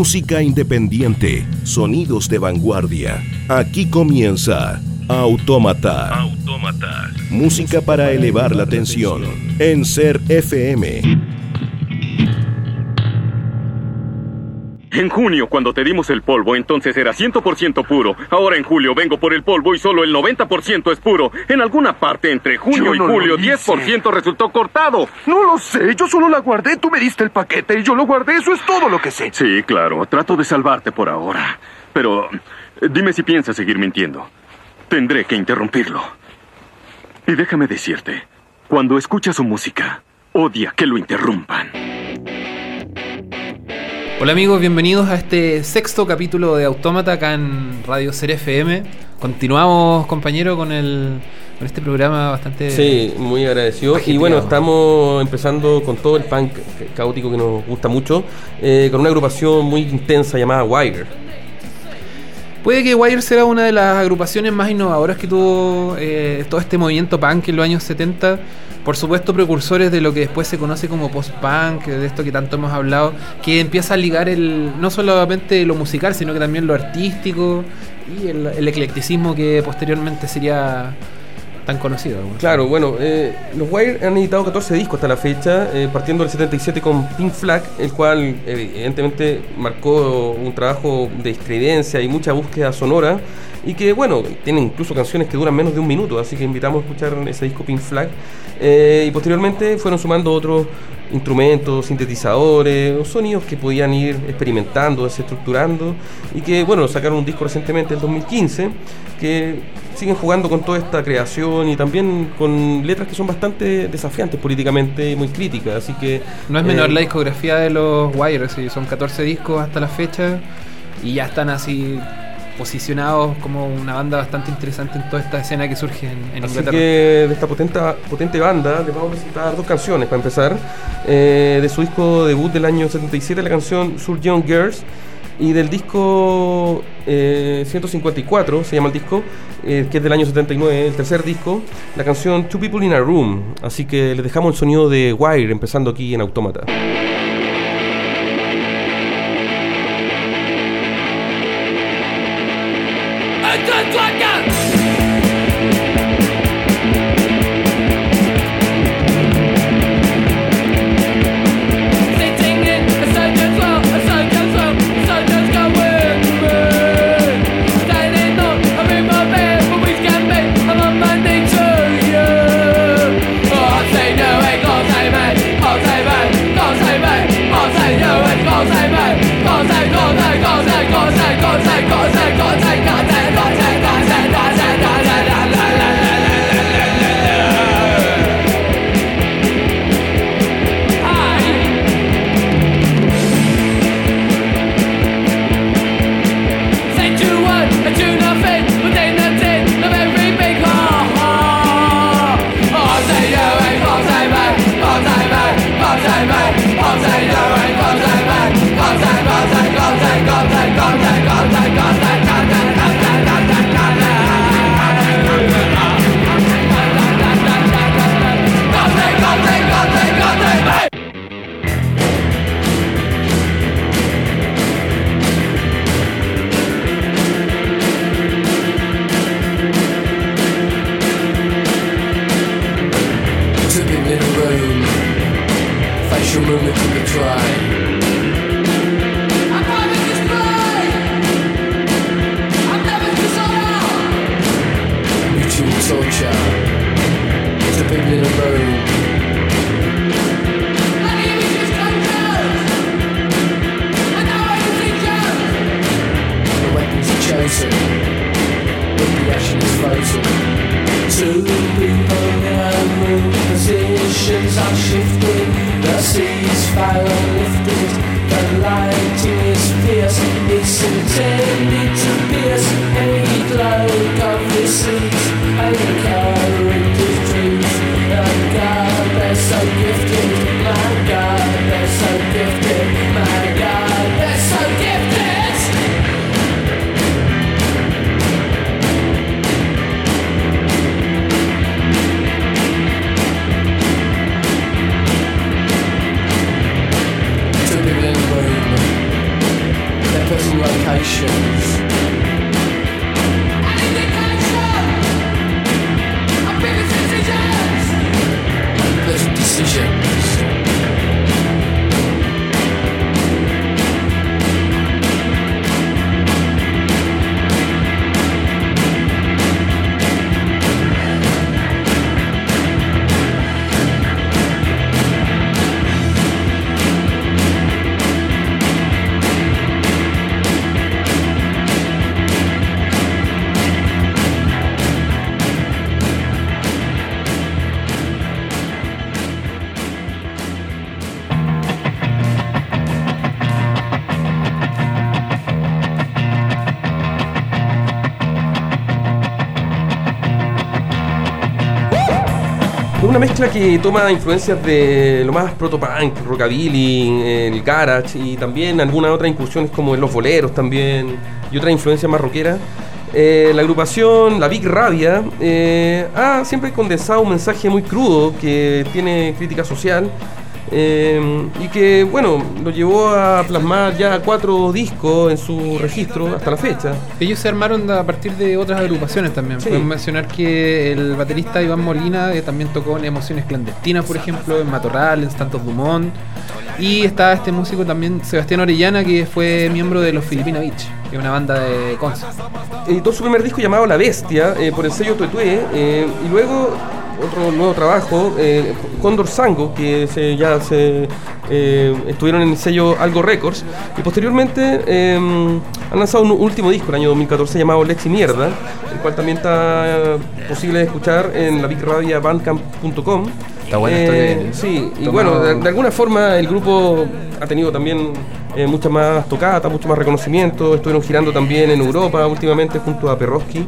Música independiente, sonidos de vanguardia. Aquí comienza Autómata. Música para elevar la tensión. En Ser FM. En junio, cuando te dimos el polvo, entonces era 100% puro. Ahora en julio vengo por el polvo y solo el 90% es puro. En alguna parte entre junio y julio, 10% resultó cortado. No lo sé, yo solo la guardé, tú me diste el paquete y yo lo guardé, eso es todo lo que sé. Sí, claro, trato de salvarte por ahora. Pero dime si piensas seguir mintiendo. Tendré que interrumpirlo. Y déjame decirte, cuando escuchas su música, odia que lo interrumpan. Hola amigos, bienvenidos a este sexto capítulo de Autómata acá en Radio Ser FM. Continuamos, compañero, con el con este programa bastante. Sí, muy agradecido. Y bueno, estamos empezando con todo el punk caótico que nos gusta mucho, eh, con una agrupación muy intensa llamada Wire. Puede que Wire sea una de las agrupaciones más innovadoras que tuvo eh, todo este movimiento punk en los años 70 por supuesto precursores de lo que después se conoce como post-punk, de esto que tanto hemos hablado, que empieza a ligar el no solamente lo musical, sino que también lo artístico y el, eclecticismo que posteriormente sería tan conocido. Claro, bueno, eh, los Wire han editado 14 discos hasta la fecha, eh, partiendo del 77 con Pink Flag, el cual evidentemente marcó un trabajo de estridencia y mucha búsqueda sonora y que bueno, tiene incluso canciones que duran menos de un minuto, así que invitamos a escuchar ese disco Pink Flag. Eh, y posteriormente fueron sumando otros instrumentos, sintetizadores, sonidos que podían ir experimentando, desestructurando y que bueno, sacaron un disco recientemente, el 2015, que siguen jugando con toda esta creación y también con letras que son bastante desafiantes políticamente y muy críticas, así que... No es menor eh, la discografía de los Wires, son 14 discos hasta la fecha y ya están así posicionados como una banda bastante interesante en toda esta escena que surge en, en Así que de esta potente, potente banda les vamos a presentar dos canciones para empezar. Eh, de su disco debut del año 77, la canción Sur Young Girls. Y del disco 154, eh, se llama el disco, eh, que es del año 79, el tercer disco, la canción Two People in a Room. Así que les dejamos el sonido de Wire empezando aquí en Autómata. Toma influencias de lo más proto-punk, rockabilly, el garage y también algunas otras incursiones como en los boleros también y otras influencias más rockeras. Eh, la agrupación, la Big Rabia, eh, siempre condensado un mensaje muy crudo que tiene crítica social eh, y que, bueno, lo llevó a plasmar ya cuatro discos en su registro hasta la fecha. Ellos se armaron a partir de otras agrupaciones también. Sí. Podemos mencionar que el baterista Iván Molina eh, también tocó en Emociones Clandestinas, por ejemplo, en Matorral, en Santos Dumont. Y está este músico también, Sebastián Orellana, que fue miembro de los Filipina Beach, que es una banda de Conce. editó su primer disco llamado La Bestia eh, por el sello Tuetue eh, y luego otro nuevo trabajo, eh, Condor Sango, que se- ya se eh, estuvieron en el sello Algo Records y posteriormente eh, han lanzado un último disco el año 2014 llamado Lex y Mierda, el cual también está eh, posible de escuchar en la bigradia.bandcamp.com. Está que viene. Sí, y Tomado- bueno, de, de alguna forma el grupo ha tenido también eh, muchas más tocatas, mucho más reconocimiento. Estuvieron girando también en Europa últimamente junto a Perroski.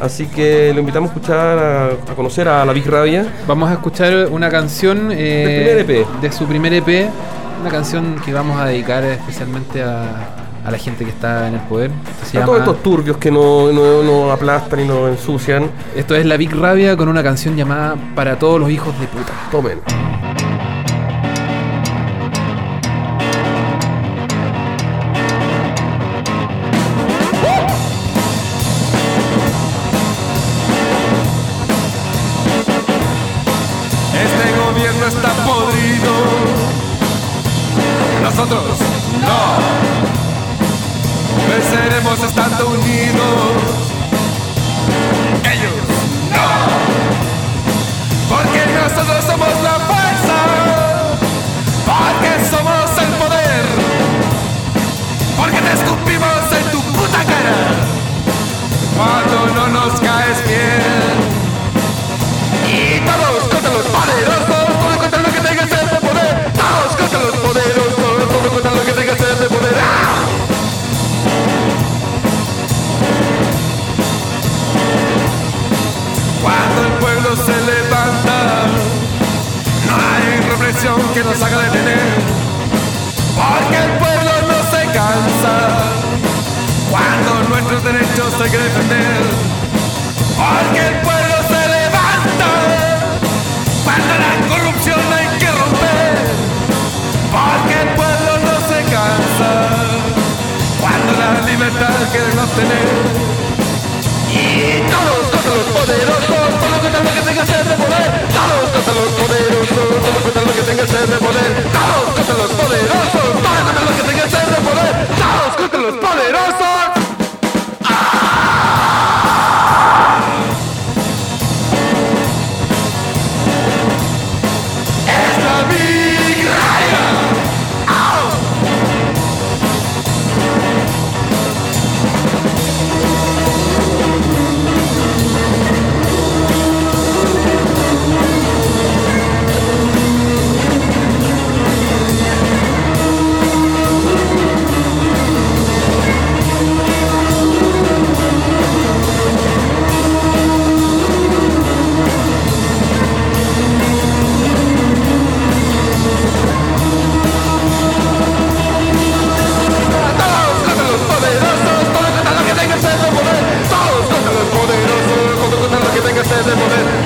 Así que lo invitamos a escuchar, a, a conocer a la Big Rabia. Vamos a escuchar una canción eh, EP. de su primer EP, una canción que vamos a dedicar especialmente a, a la gente que está en el poder. Esto, A llama- todos estos turbios que no, no, no aplastan y no ensucian. esto es La Big Rabia con una canción llamada Para todos los hijos de puta. Tomen. Porque el pueblo se levanta cuando la corrupción hay que romper. Porque el pueblo no se cansa cuando la libertad queremos tener. Y todos contra los poderosos, todos contra lo que tenga sed de poder. Todos contra los poderosos, todos contra lo que tenga sed de poder. Todos contra los poderosos, todos contra lo que tenga sed de poder. Todos contra los poderosos. Lo que tenga sed de poder.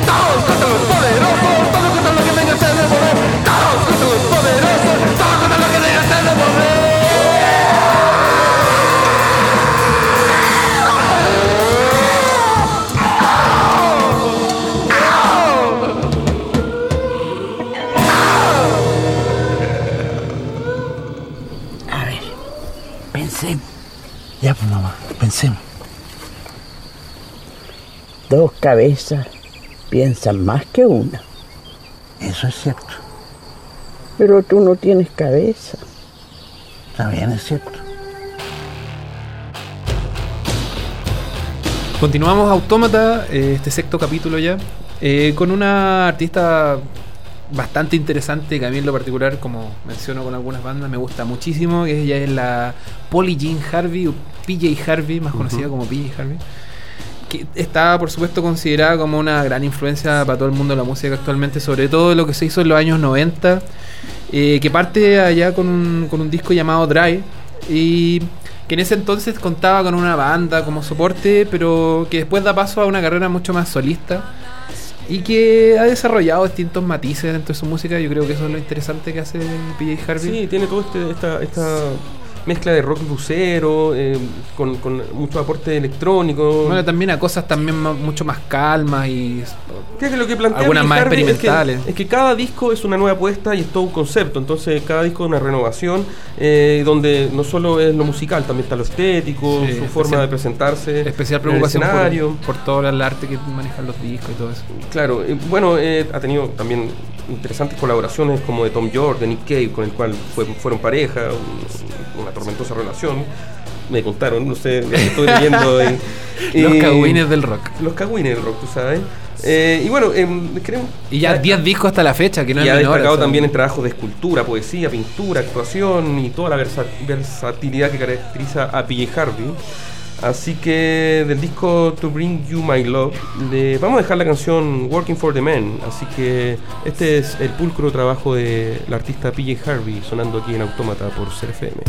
Dos cabezas piensan más que una. Eso es cierto. Pero tú no tienes cabeza. También es cierto. Continuamos Autómata, eh, este sexto capítulo ya, eh, con una artista bastante interesante que a mí en lo particular, como menciono con algunas bandas, me gusta muchísimo, que ella es la Polly Jean Harvey, o PJ Harvey, más conocida como PJ Harvey, que está por supuesto considerada como una gran influencia para todo el mundo de la música actualmente, sobre todo lo que se hizo en los años 90, eh, que parte allá con un, con un disco llamado Dry y que en ese entonces contaba con una banda como soporte, pero que después da paso a una carrera mucho más solista y que ha desarrollado distintos matices dentro de su música. Yo creo que eso es lo interesante que hace PJ Harvey. Sí, tiene todo este, esta, esta mezcla de rock lucero, eh, con, con mucho aporte electrónico. Bueno, también a cosas también ma- mucho más calmas y Creo que lo que plantea Algunas más experimentales. Es que, es que cada disco es una nueva apuesta y es todo un concepto. Entonces, cada disco es una renovación eh, donde no solo es lo musical, también está lo estético, Sí, su especial- forma de presentarse. especial en el preocupación escenario. por, por todo el arte que manejan los discos y todo eso. Claro, eh, bueno, eh, ha tenido también interesantes colaboraciones como de Tom York, de Nick Cave, con el cual fue- fueron pareja, una tormentosa relación. Me contaron, no sé, estoy leyendo. eh, Los eh, cagüines del rock. Los cagüines del rock, tú sabes. Eh, y bueno, creo. Y ya 10 discos hasta la fecha, que no y ha destacado también en trabajos de escultura, poesía, pintura, actuación y toda la versa- versatilidad que caracteriza a PJ Harvey. Así que del disco To Bring You My Love, le vamos a dejar la canción Working for the Men. Así que este es el pulcro trabajo de la artista PJ Harvey sonando aquí en Autómata por CFM.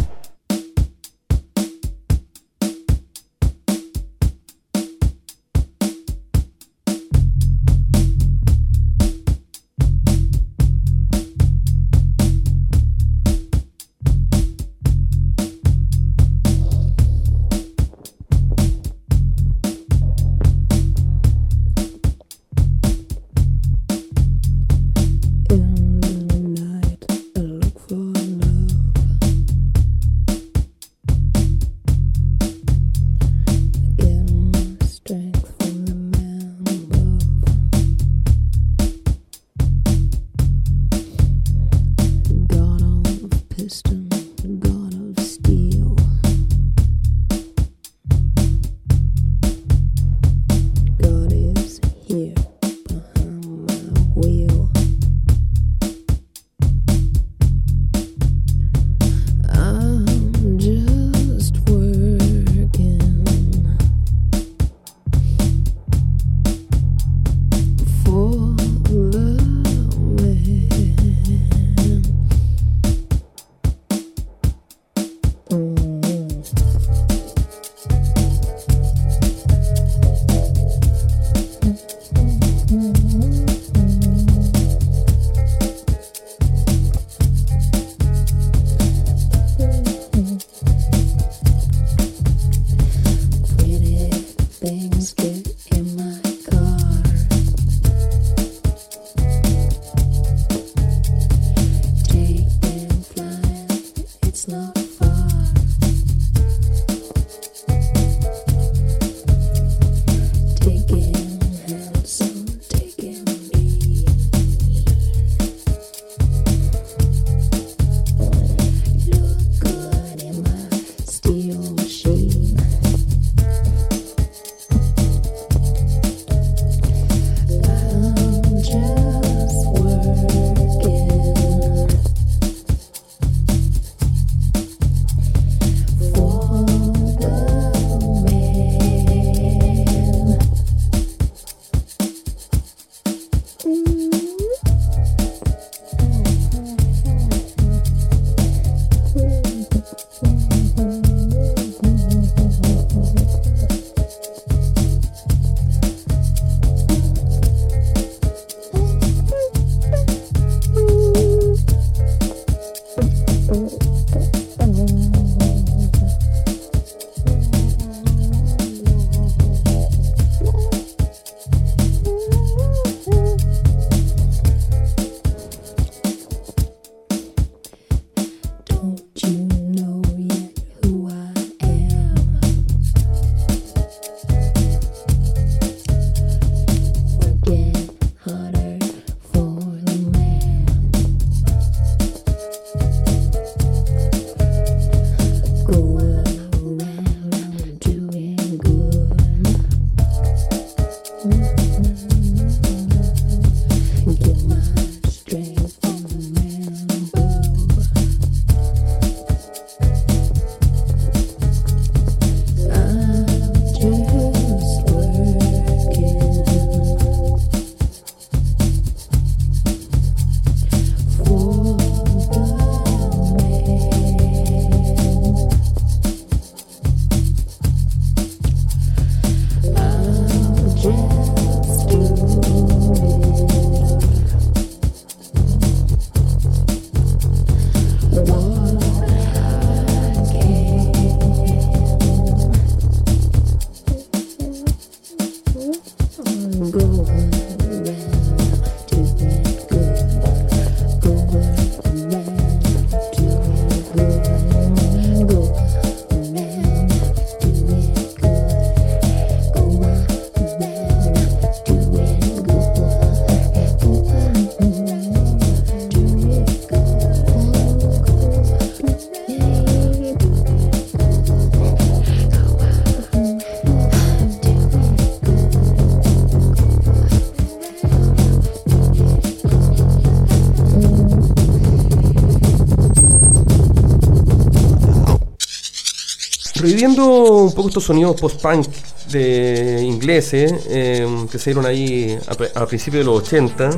Reviviendo un poco estos sonidos post-punk de ingleses eh, que se dieron ahí a, a principios de los 80,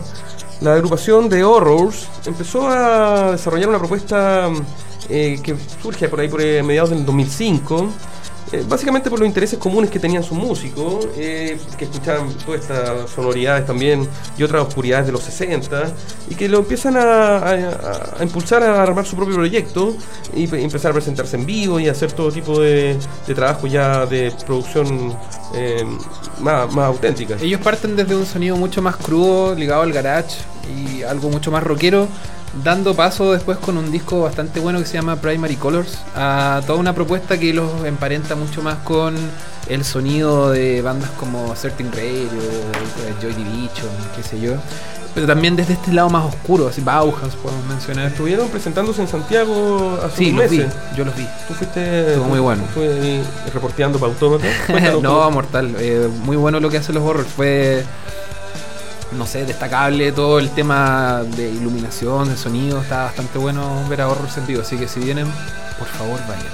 la agrupación de Horrors empezó a desarrollar una propuesta eh, que surge por ahí por eh, mediados del 2005 eh, básicamente por los intereses comunes que tenían sus músicos, eh, que escuchaban todas estas sonoridades también y otras oscuridades de los 60, y que lo empiezan a, impulsar a armar su propio proyecto y pe- empezar a presentarse en vivo y hacer todo tipo de, trabajo ya de producción eh, más, más auténtica. Ellos parten desde un sonido mucho más crudo, ligado al garage y algo mucho más rockero, dando paso después con un disco bastante bueno que se llama Primary Colors, a toda una propuesta que los emparenta mucho más con el sonido de bandas como Certain Radio, eh, Joy Division, qué sé yo. Pero también desde este lado más oscuro, así Bauhaus podemos mencionar. Estuvieron presentándose en Santiago hace Sí, unos los vi, meses. yo los vi. Tú fuiste Estuvo muy bueno. Fue reporteando para Autómata. No, tú. mortal. eh, muy bueno lo que hacen los horrors. Fue, no sé, destacable todo el tema de iluminación, de sonido. Está bastante bueno ver a horrors en vivo. Así que si vienen, por favor, vayan.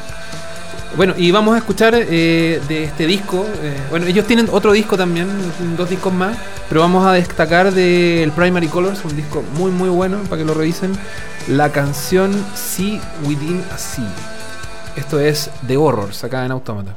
Bueno, y vamos a escuchar eh, de este disco. eh, bueno, ellos tienen otro disco también, dos discos más. Pero vamos a destacar del Primary Colors, un disco muy, muy bueno para que lo revisen. La canción See Within a Sea. Esto es The Horrors, acá en Automata.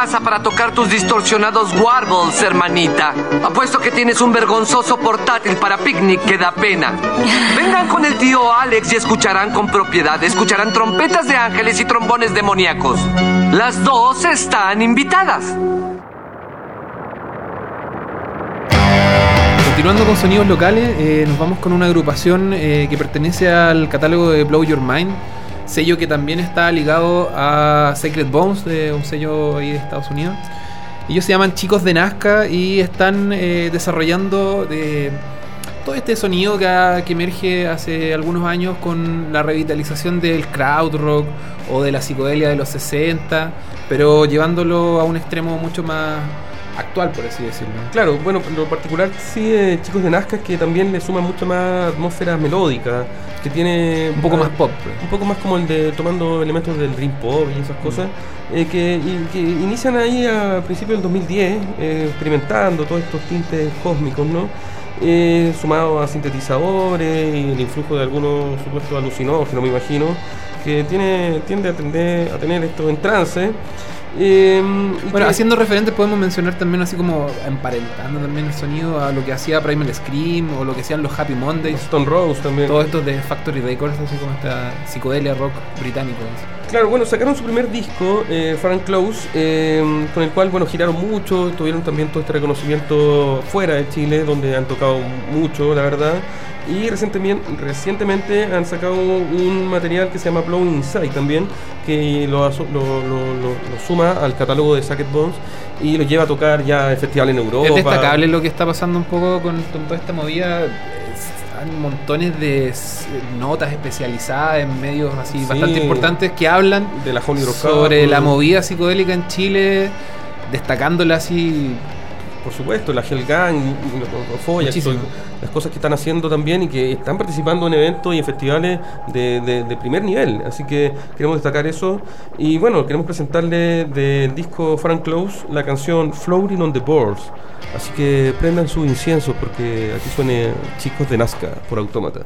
Casa para tocar tus distorsionados warbles, hermanita. Apuesto que tienes un vergonzoso portátil para picnic que da pena. Vengan con el tío Alex y escucharán con propiedad. Escucharán trompetas de ángeles y trombones demoníacos. Las dos están invitadas. Continuando con sonidos locales, eh, nos vamos con una agrupación eh, que pertenece al catálogo de Blow Your Mind, sello que también está ligado a Sacred Bones, de un sello ahí de Estados Unidos. Ellos se llaman Chicos de Nazca y están eh, desarrollando de todo este sonido que, que emerge hace algunos años con la revitalización del crowd rock o de la psicodelia de los 60, pero llevándolo a un extremo mucho más actual, por así decirlo. Claro, bueno, en lo particular sí, eh, chicos de Nazca que también le suman mucho más atmósfera melódica, que tiene Un poco más pop. un poco más como el de tomando elementos del dream pop y esas cosas, eh, que, y- que inician ahí a principios del 2010, eh, experimentando todos estos tintes cósmicos, ¿no? Eh, sumados a sintetizadores y el influjo de algunos supuestos alucinógenos, me imagino, que tiene, tiende a, tender, a tener esto en trance. Eh, Bueno, que- haciendo referentes podemos mencionar también así como emparentando también el sonido a lo que hacía Primal Scream o lo que hacían los Happy Mondays. Stone Rose también. Todo esto de Factory Records, así como esta psicodelia rock británico. Claro, bueno, sacaron su primer disco, eh, Far and Close, eh, con el cual, bueno, giraron mucho, tuvieron también todo este reconocimiento fuera de Chile, donde han tocado mucho, la verdad. Y recientemente, recientemente han sacado un material que se llama Blowing Inside también, que lo, aso- lo, lo- lo- lo suma al catálogo de Sacket Bones y lo lleva a tocar ya en festivales en Europa. Es destacable lo que está pasando un poco con, con toda esta movida. Hay montones de notas especializadas en medios así Sí. bastante importantes que hablan de la sobre la movida psicodélica en Chile, destacándola así. Por supuesto, la Hell Gang, cosas que están haciendo también y que están participando en eventos y en festivales de, de- de primer nivel. Así que queremos destacar eso. Y bueno, queremos presentarle del disco Frank Close la canción Floating on the Boards. Así que prendan su incienso porque aquí suene Chicos de Nazca por Autómata.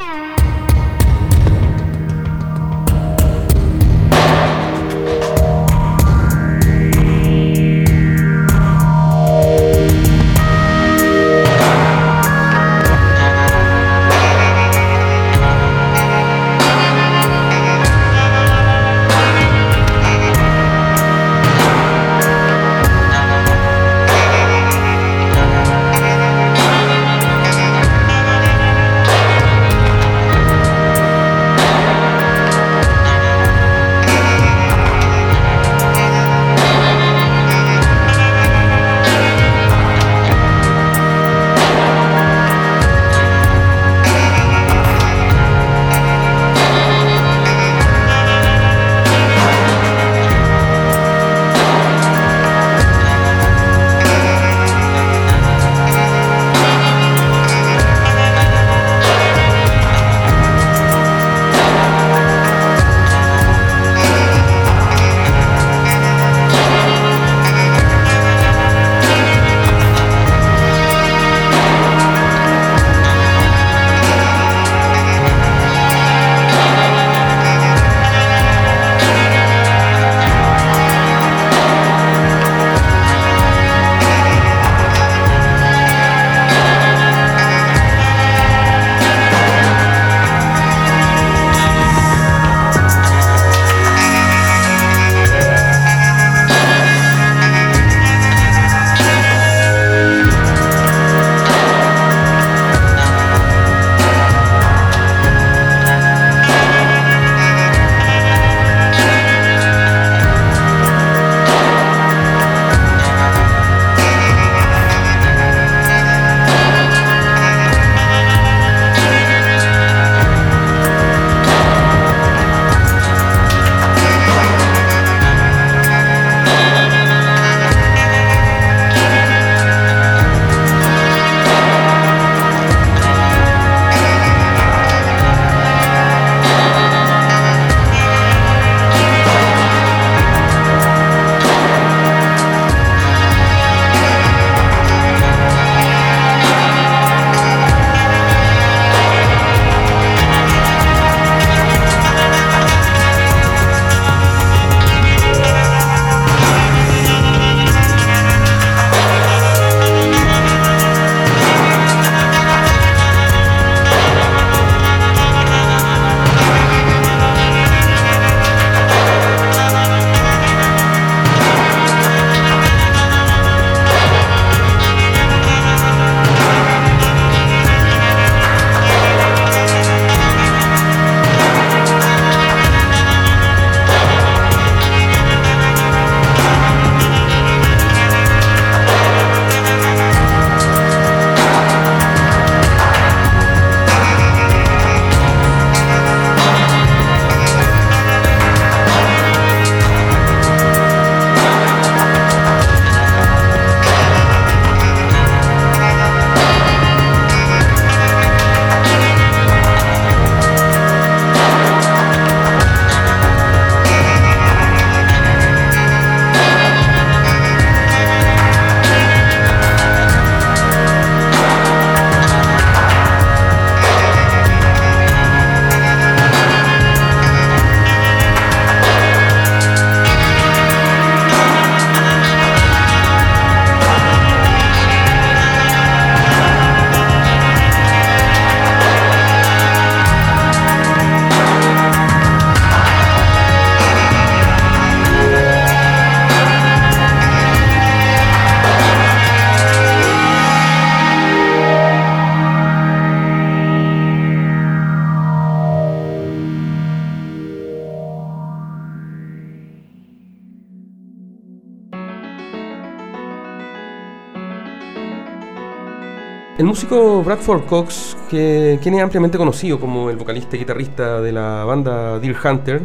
Músico Bradford Cox, que, quien es ampliamente conocido como el vocalista y guitarrista de la banda Deer Hunter,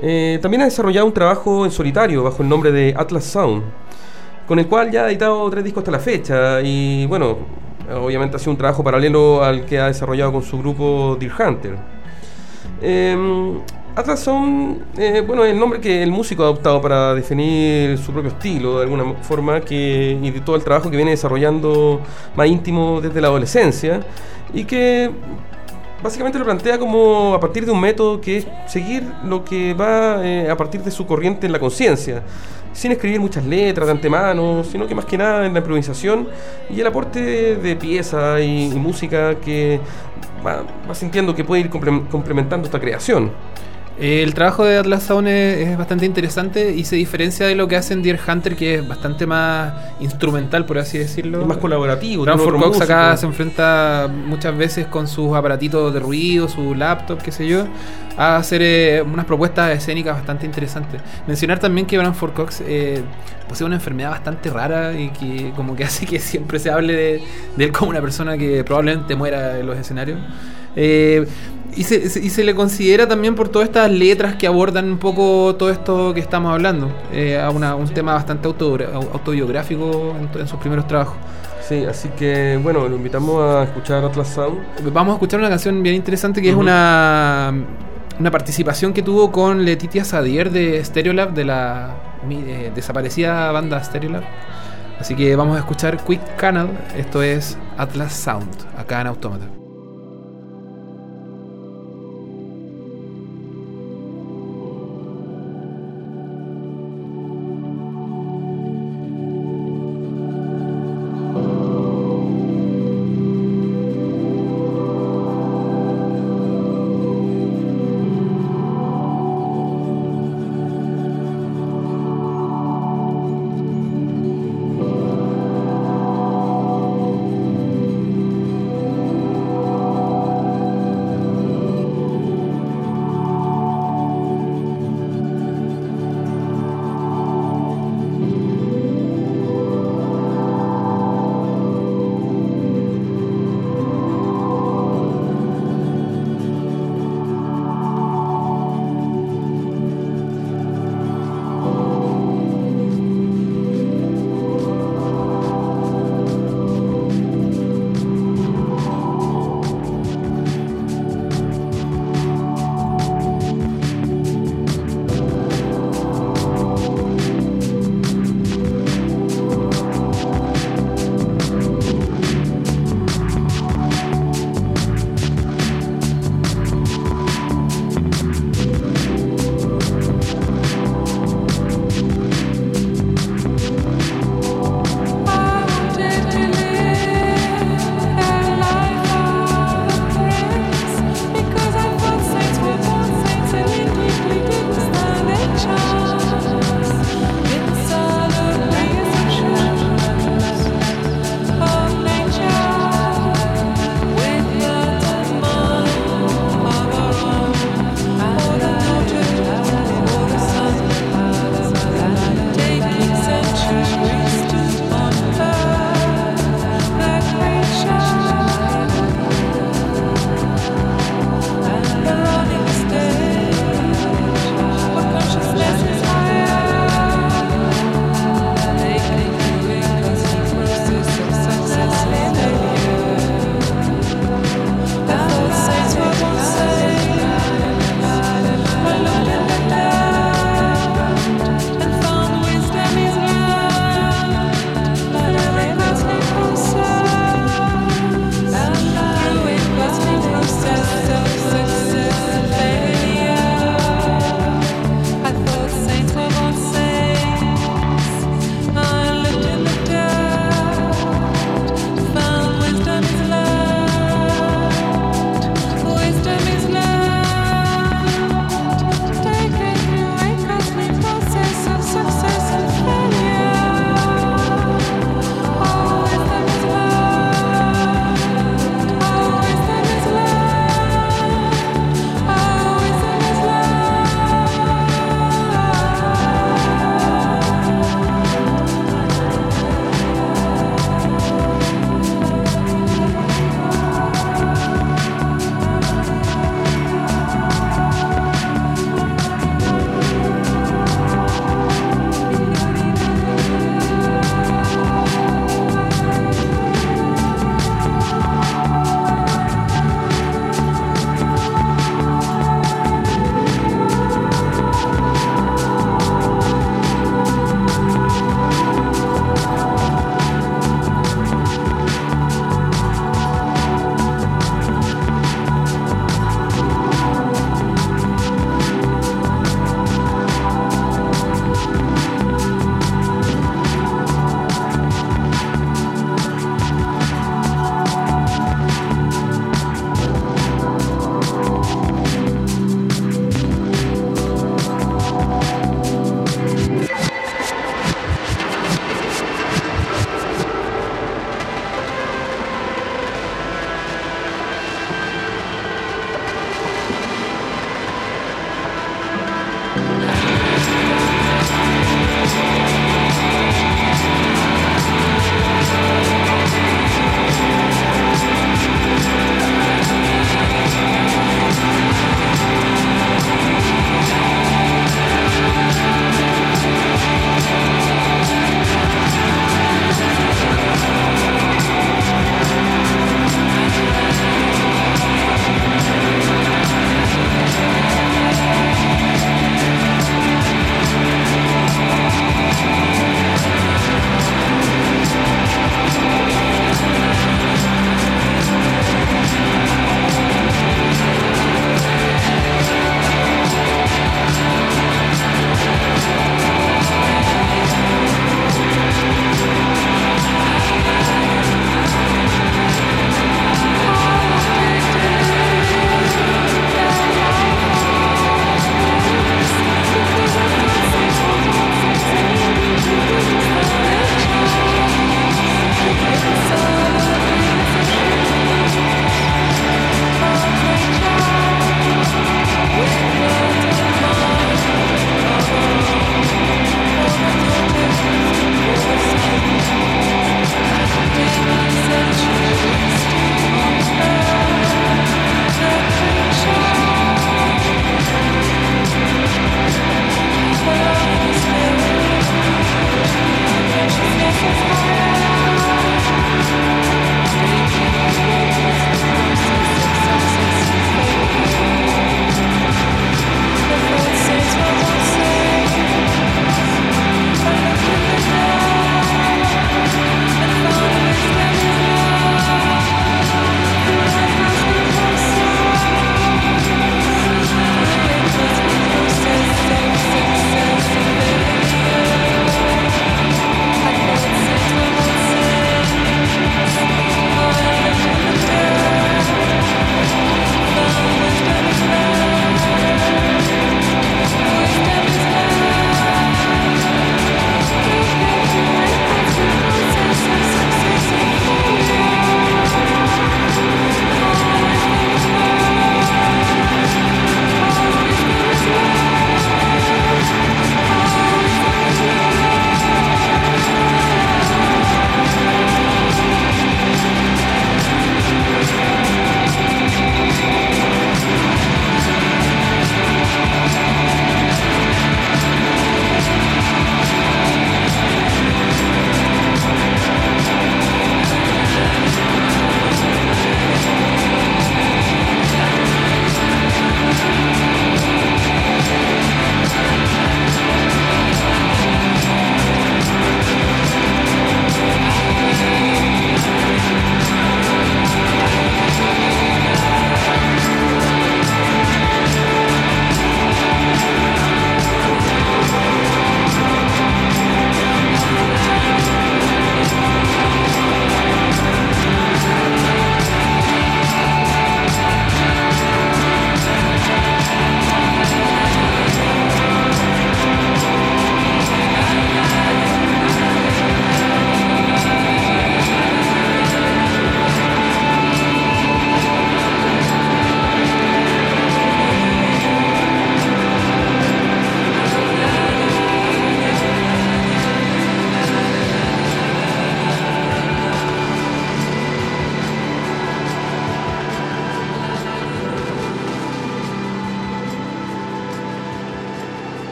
eh, también ha desarrollado un trabajo en solitario bajo el nombre de Atlas Sound, con el cual ya ha editado tres discos hasta la fecha y bueno, obviamente ha sido un trabajo paralelo al que ha desarrollado con su grupo Deer Hunter. Em, Atlas Sound, eh, bueno, el nombre que el músico ha adoptado para definir su propio estilo, de alguna forma, que, y de todo el trabajo que viene desarrollando más íntimo desde la adolescencia, y que básicamente lo plantea como a partir de un método que es seguir lo que va eh, a partir de su corriente en la conciencia, sin escribir muchas letras de antemano, sino que más que nada en la improvisación y el aporte de, pieza y, música que va, va sintiendo que puede ir complementando esta creación. El trabajo de Atlas Sound es, bastante interesante y se diferencia de lo que hacen Deer Hunter, que es bastante más instrumental, por así decirlo. Es más colaborativo. Branford Cox acá se enfrenta muchas veces con sus aparatitos de ruido, su laptop, qué sé yo, a hacer eh, unas propuestas escénicas bastante interesantes. Mencionar también que Branford Cox eh, posee una enfermedad bastante rara y que como que hace que siempre se hable de, de él como una persona que probablemente muera en los escenarios. Eh, y se, le considera también por todas estas letras que abordan un poco todo esto que estamos hablando, eh, a un tema bastante autobiográfico en, sus primeros trabajos. Sí, así que bueno, lo invitamos a escuchar Atlas Sound. Vamos a escuchar una canción bien interesante que es una, una participación que tuvo con Letitia Sadier de Stereolab, de la eh, desaparecida banda Stereolab. Así que vamos a escuchar Quick Canal, esto es Atlas Sound, acá en Automata.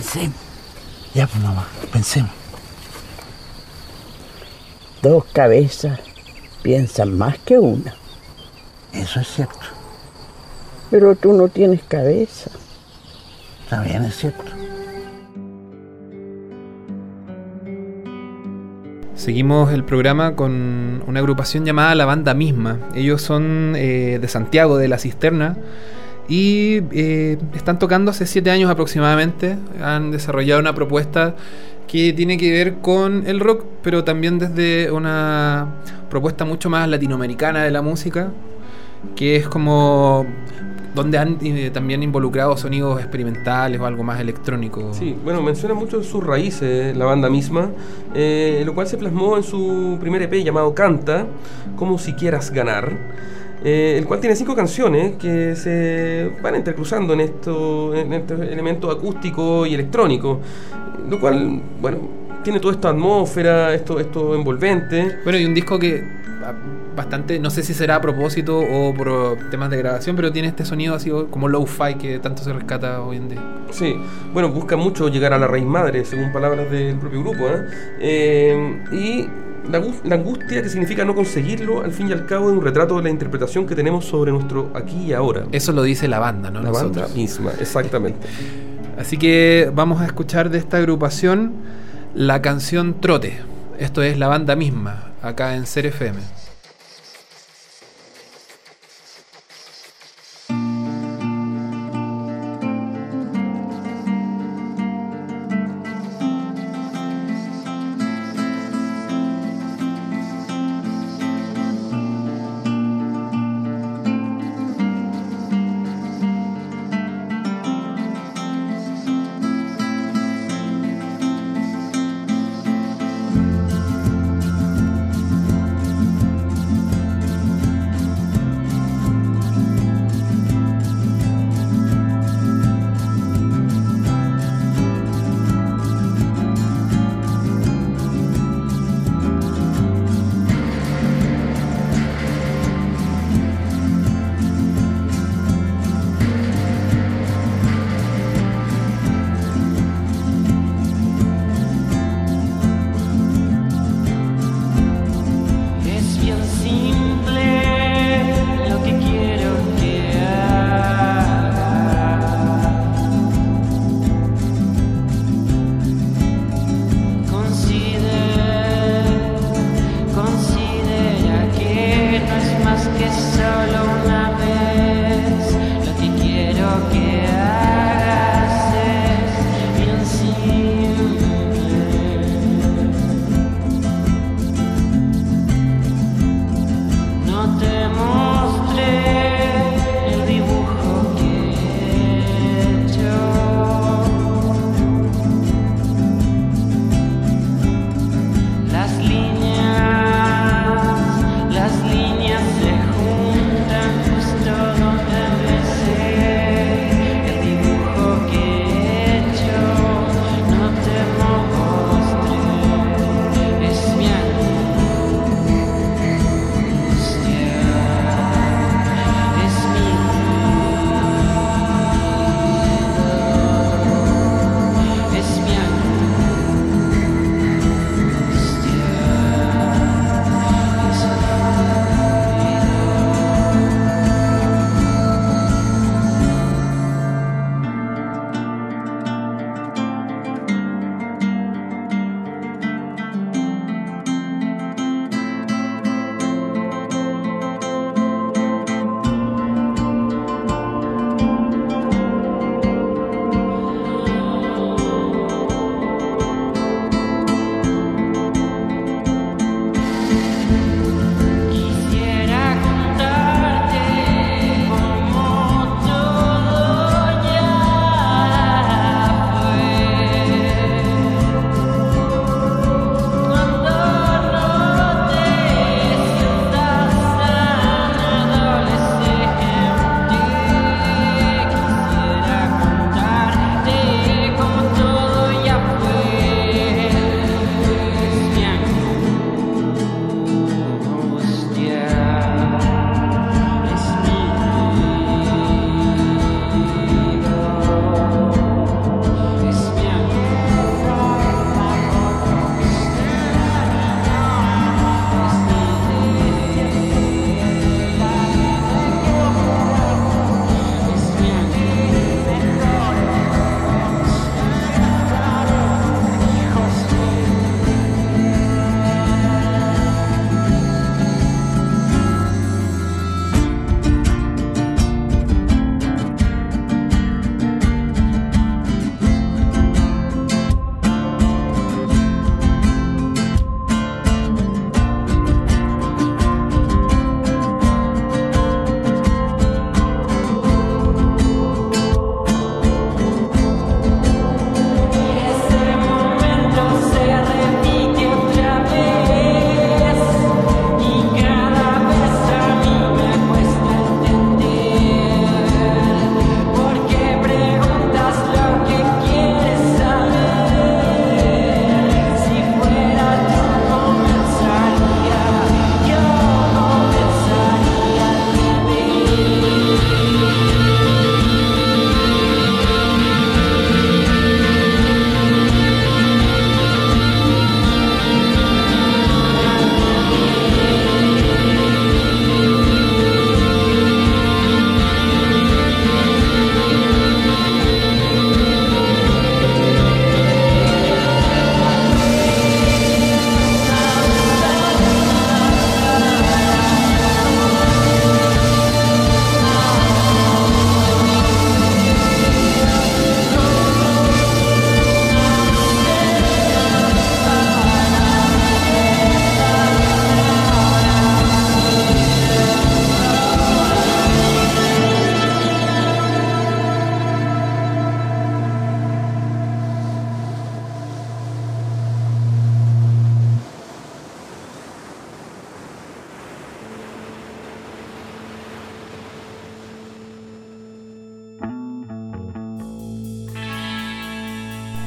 Pensemos. Ya, pues mamá, pensemos. Dos cabezas piensan más que una. Eso es cierto. Pero tú no tienes cabeza. También es cierto. Seguimos el programa con una agrupación llamada La Banda Misma. Ellos son eh, de Santiago, de La Cisterna, y eh, están tocando hace siete años aproximadamente. Han desarrollado una propuesta que tiene que ver con el rock, pero también desde una propuesta mucho más latinoamericana de la música, que es como donde han eh, también involucrado sonidos experimentales o algo más electrónico. Sí, bueno, menciona mucho sus raíces la banda misma, eh, lo cual se plasmó en su primer EP llamado Canta, como si quieras ganar. Eh, el cual tiene cinco canciones que se van entrecruzando en esto, en estos elementos acústicos y electrónicos, lo cual, bueno, tiene toda esta atmósfera, esto, esto envolvente. Bueno, y un disco que ah, bastante, no sé si será a propósito o por temas de grabación, pero tiene este sonido así como low-fi que tanto se rescata hoy en día. Sí, bueno, busca mucho llegar a la raíz madre, según palabras del propio grupo, ¿eh? Eh, y la, gu- la angustia que significa no conseguirlo, al fin y al cabo, es un retrato de la interpretación que tenemos sobre nuestro aquí y ahora. Eso lo dice la banda, ¿no? la banda misma, exactamente. Así que vamos a escuchar de esta agrupación la canción Trote. Esto es la banda misma, acá en Ser FM.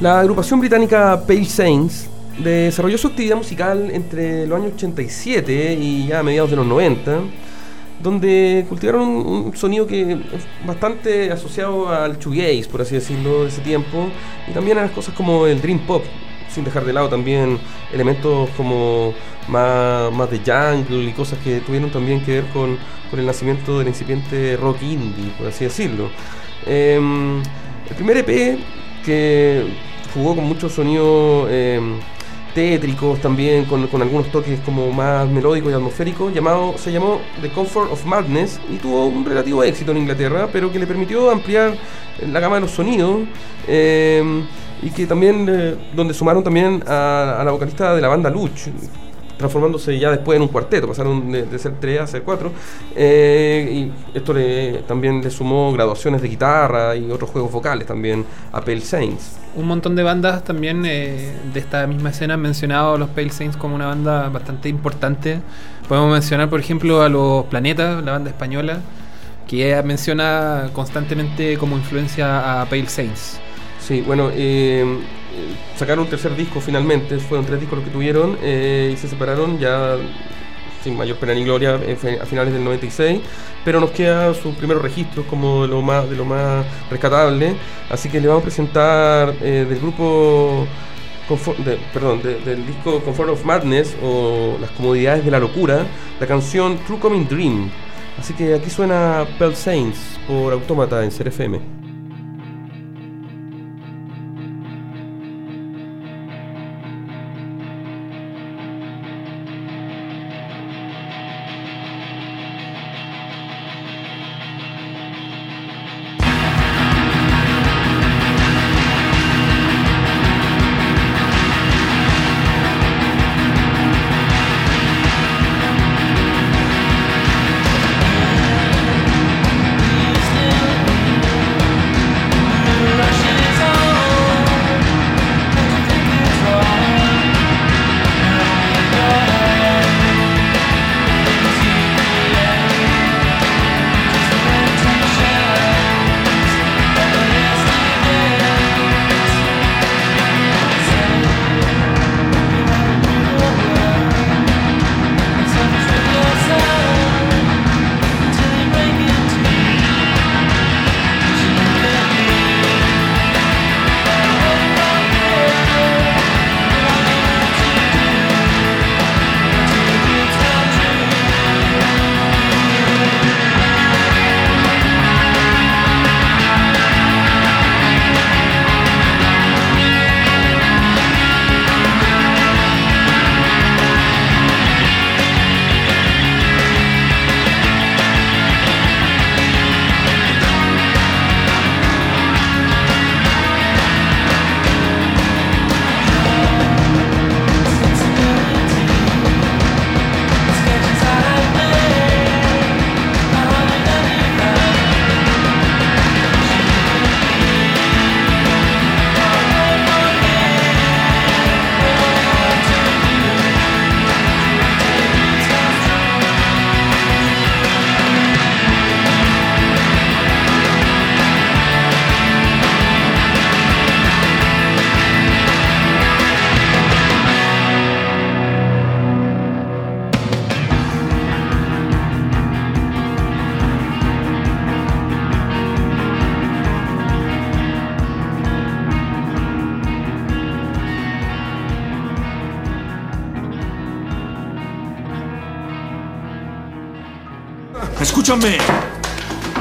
La agrupación británica Pale Saints desarrolló su actividad musical entre los años 87 y ya a mediados de los 90, donde cultivaron un, sonido que es bastante asociado al shoegaze, por así decirlo, de ese tiempo, y también a las cosas como el dream pop, sin dejar de lado también elementos como más, de jungle y cosas que tuvieron también que ver con, con el nacimiento del incipiente rock indie, por así decirlo. Em, el primer EP que jugó con muchos sonidos em, tétricos también, con, con algunos toques como más melódicos y atmosféricos, llamado, se llamó The Comfort of Madness y tuvo un relativo éxito en Inglaterra, pero que le permitió ampliar la gama de los sonidos. em, y que también, eh, donde sumaron también a, a la vocalista de la banda Luch, transformándose ya después en un cuarteto, pasaron de, de ser tres a ser cuatro, eh, y esto le, también le sumó graduaciones de guitarra y otros juegos vocales también a Pale Saints. Un montón de bandas también eh, de esta misma escena han mencionado a los Pale Saints como una banda bastante importante. Podemos mencionar, por ejemplo, a los Planetas, la banda española, que menciona constantemente como influencia a Pale Saints. Sí, bueno, eh, sacaron un tercer disco finalmente, fueron tres discos los que tuvieron eh, y se separaron ya sin mayor pena ni gloria a finales del 96, pero nos quedan sus primeros registros como de lo más, de lo más rescatable, así que le vamos a presentar eh, del grupo, perdón, de- del disco Comfort of Madness o Las Comodidades de la Locura, la canción True Coming Dream. Así que aquí suena Pearl Saints por Autómata en Ser Escúchame.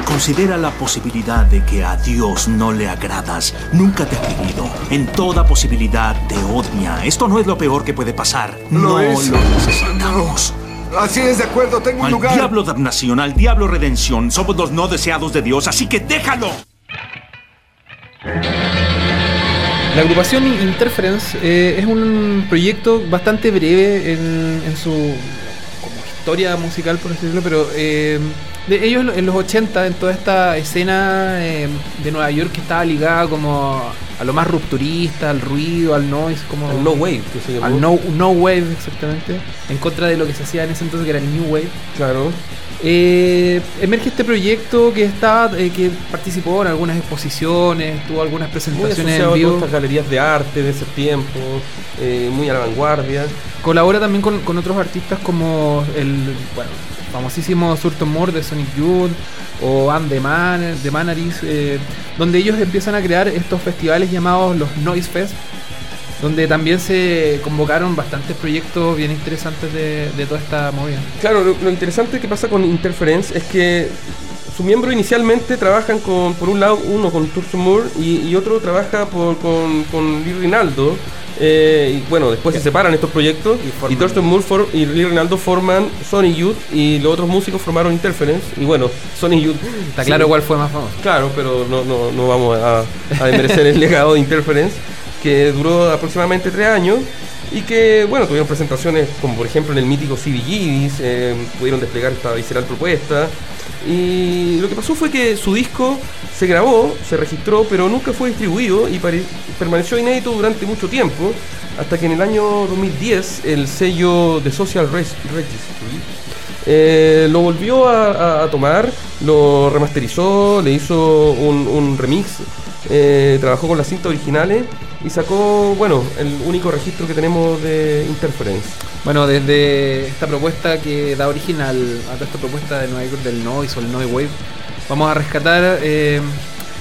Considera la posibilidad de que a Dios no le agradas. Nunca te ha querido. En toda posibilidad te odia. Esto no es lo peor que puede pasar. No, es. lo necesitamos. Así es, de acuerdo, tengo un Al lugar. diablo damnación, al diablo redención. Somos los no deseados de Dios, así que déjalo. La agrupación Interference eh, es un proyecto bastante breve en, en su como historia musical, por así decirlo, pero eh, de ellos en los 80, en toda esta escena eh, de Nueva York que estaba ligada como a lo más rupturista, al ruido, al noise, como Al no wave, que se llamó. al no, no wave exactamente, en contra de lo que se hacía en ese entonces que era el new wave. Claro. eh, emerge este proyecto que está, eh, que participó en algunas exposiciones, tuvo algunas Muy presentaciones en a vivo. todas estas galerías de arte de ese tiempo, eh, muy a la vanguardia. Colabora también con, con otros artistas como el bueno, famosísimo Surton Moore de Sonic Youth o Anne de, Man, de Manaris, eh, donde ellos empiezan a crear estos festivales llamados los Noise Fest, donde también se convocaron bastantes proyectos bien interesantes de, toda esta movida. Claro, lo, interesante que pasa con Interference es que sus miembros inicialmente trabajan con, por un lado, uno con Thurston Moore y, y otro trabaja por- con, con Lee Rinaldo. Eh, y bueno, después se separan estos proyectos Y y, Thurston Moore for- y Lee Rinaldo forman Sony Youth y los otros músicos formaron Interference. Y bueno, Sony Youth. Está sí, claro cuál fue más famoso. Claro, pero no, no, no vamos a, a desmerecer el legado de Interference, que duró aproximadamente tres años y que, bueno, tuvieron presentaciones como por ejemplo en el mítico CBGBs, eh, pudieron desplegar esta visceral propuesta. Y lo que pasó fue que su disco se grabó, se registró, pero nunca fue distribuido y permaneció inédito durante mucho tiempo, hasta que en el año 2010 el sello de Social Registry eh, lo volvió a, tomar, lo remasterizó, le hizo un, un remix, eh, trabajó con las cintas originales y sacó, bueno, el único registro que tenemos de Interference. Bueno, desde esta propuesta que da origen al- a toda esta propuesta de Nueva York del noise o el noise wave, vamos a rescatar eh,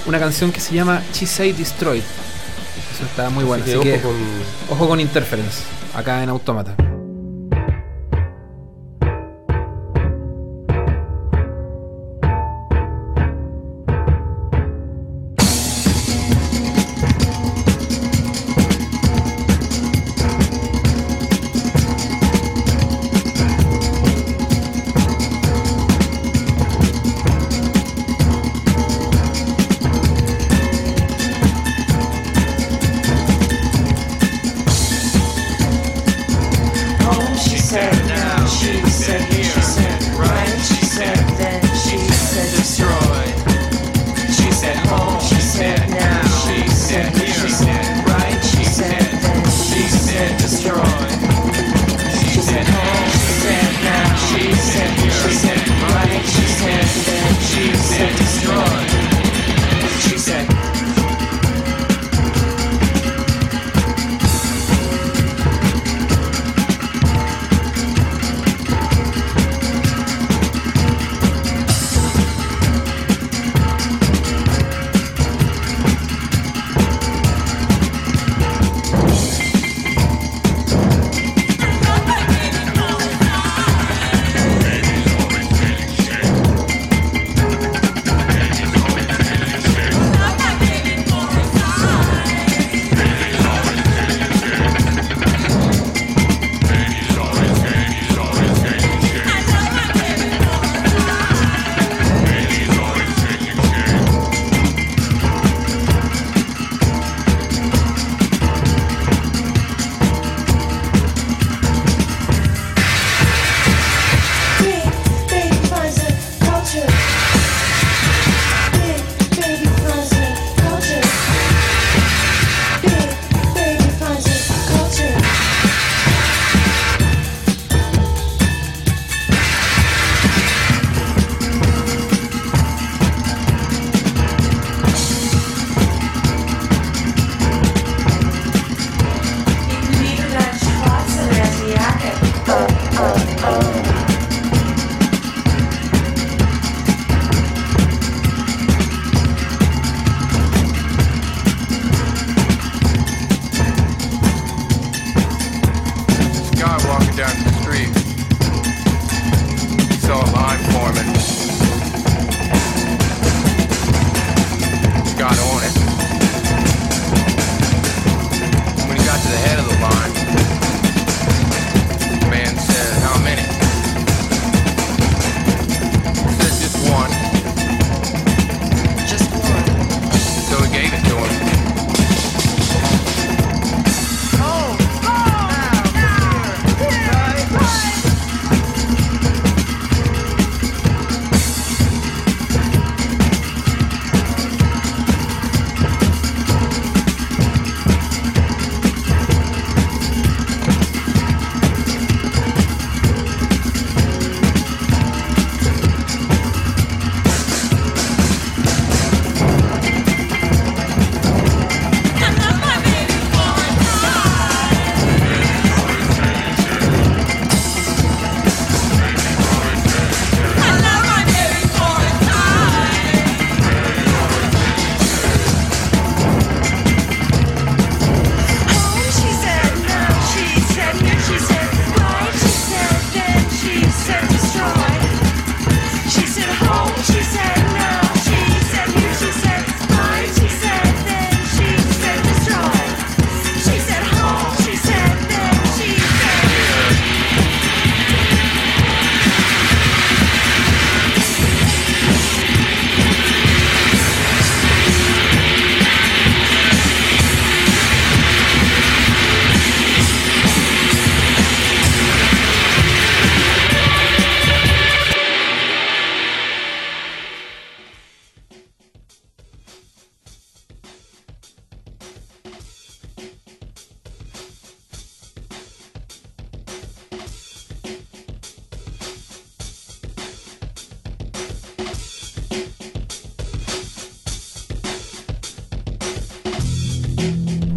una canción que se llama She Say Destroyed. Eso está muy bueno. Así Así que que, ojo con- ojo con Interference, acá en Automata.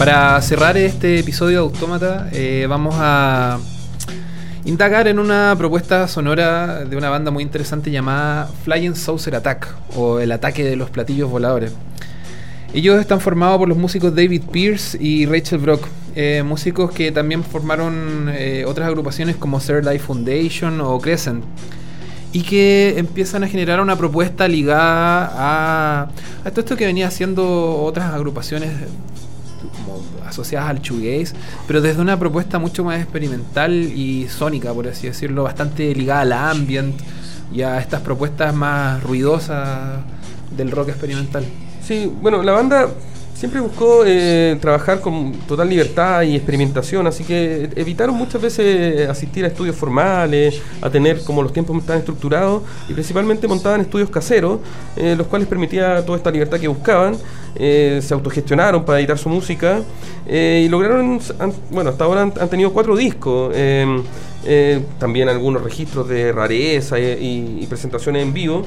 Para cerrar este episodio de Autómata, eh, vamos a indagar en una propuesta sonora de una banda muy interesante llamada Flying Saucer Attack o el ataque de los platillos voladores. Ellos están formados por los músicos David Pierce y Rachel Brock, eh, músicos que también formaron eh, otras agrupaciones como Third Life Foundation o Crescent y que empiezan a generar una propuesta ligada a, a todo esto que venía haciendo otras agrupaciones como asociadas al shoegaze, pero desde una propuesta mucho más experimental y sónica, por así decirlo, bastante ligada al ambient y a estas propuestas más ruidosas del rock experimental. Sí, bueno, la banda siempre buscó eh, trabajar con total libertad y experimentación, así que evitaron muchas veces asistir a estudios formales, a tener como los tiempos estaban estructurados y principalmente montaban estudios caseros, eh, los cuales permitía toda esta libertad que buscaban. Eh, se autogestionaron para editar su música y lograron, bueno, hasta ahora han, tenido cuatro discos. em, también algunos registros de rareza y, presentaciones en vivo.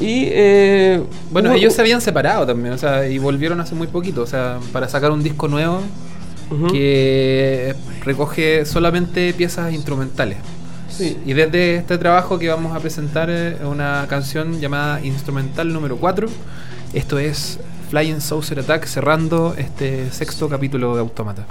Y eh, Bueno, hubo- ellos se habían separado también, o sea, y volvieron hace muy poquito, o sea, para sacar un disco nuevo Ujú. que recoge solamente piezas instrumentales. Sí. Y desde este trabajo que vamos a presentar eh, una canción llamada Instrumental número 4. Esto es Flying Saucer Attack cerrando este sexto capítulo de Autómata.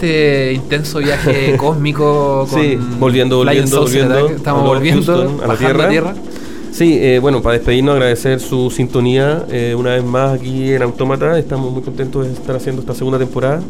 Este intenso viaje cósmico con Sí, volviendo, volviendo, volviendo. Attack, estamos a volviendo Houston, a la bajando tierra. Sí, eh, bueno, para despedirnos, agradecer su sintonía eh, una vez más aquí en Autómata. Estamos muy contentos de estar haciendo esta segunda temporada.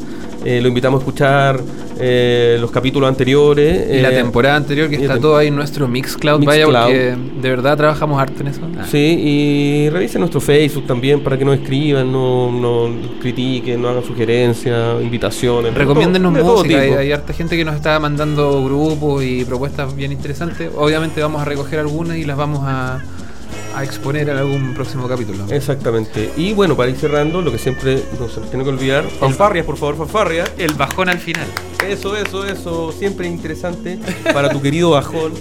Eh, lo invitamos a escuchar eh, los capítulos anteriores. Y la eh, temporada anterior que está todo ahí en nuestro Mixcloud, vaya, Mixcloud. porque de verdad trabajamos harto en eso. Ah. Sí, y revisen nuestro Facebook también para que nos escriban, no, no critiquen, no hagan sugerencias, invitaciones. de Recomiéndennos todo- música, hay, hay harta gente que nos está mandando grupos y propuestas bien interesantes. Obviamente vamos a recoger algunas y las vamos a, a exponer en algún próximo capítulo. Exactamente. Y bueno, para ir cerrando, lo que siempre no se nos tiene que olvidar, fanfarrias, por favor, fanfarrias. El bajón al final. Eso, eso, eso, siempre interesante para tu querido bajón.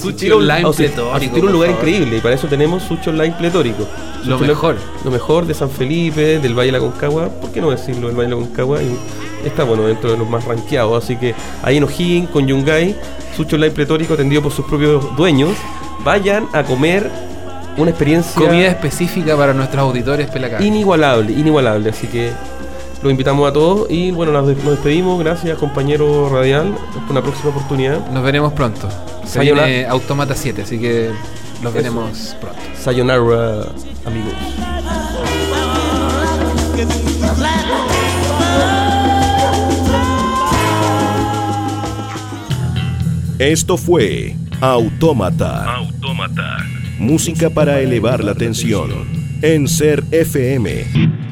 Sushi online a- pletórico, asistir a un lugar increíble y para eso tenemos Sushi Online pletórico. Lo mejor. Lo mejor de San Felipe, del Valle de la Concagua. ¿Por qué no decirlo, del Valle de la Concagua? Y está bueno dentro de los más rankeados. Así que ahí en O'Higgins, con Yungay, Sushi Online pletórico atendido por sus propios dueños. Vayan a comer una experiencia Comida específica para nuestros auditores pelacá. inigualable, inigualable. Así que los invitamos a todos y bueno, nos des- nos despedimos. Gracias, compañero radial. Hasta una próxima oportunidad. Nos veremos pronto. Se Sayonara. viene Automata 7, así que los Eso. veremos pronto. Sayonara, amigos. Esto fue Autómata. Autómata. Música para elevar la tensión. En Ser FM.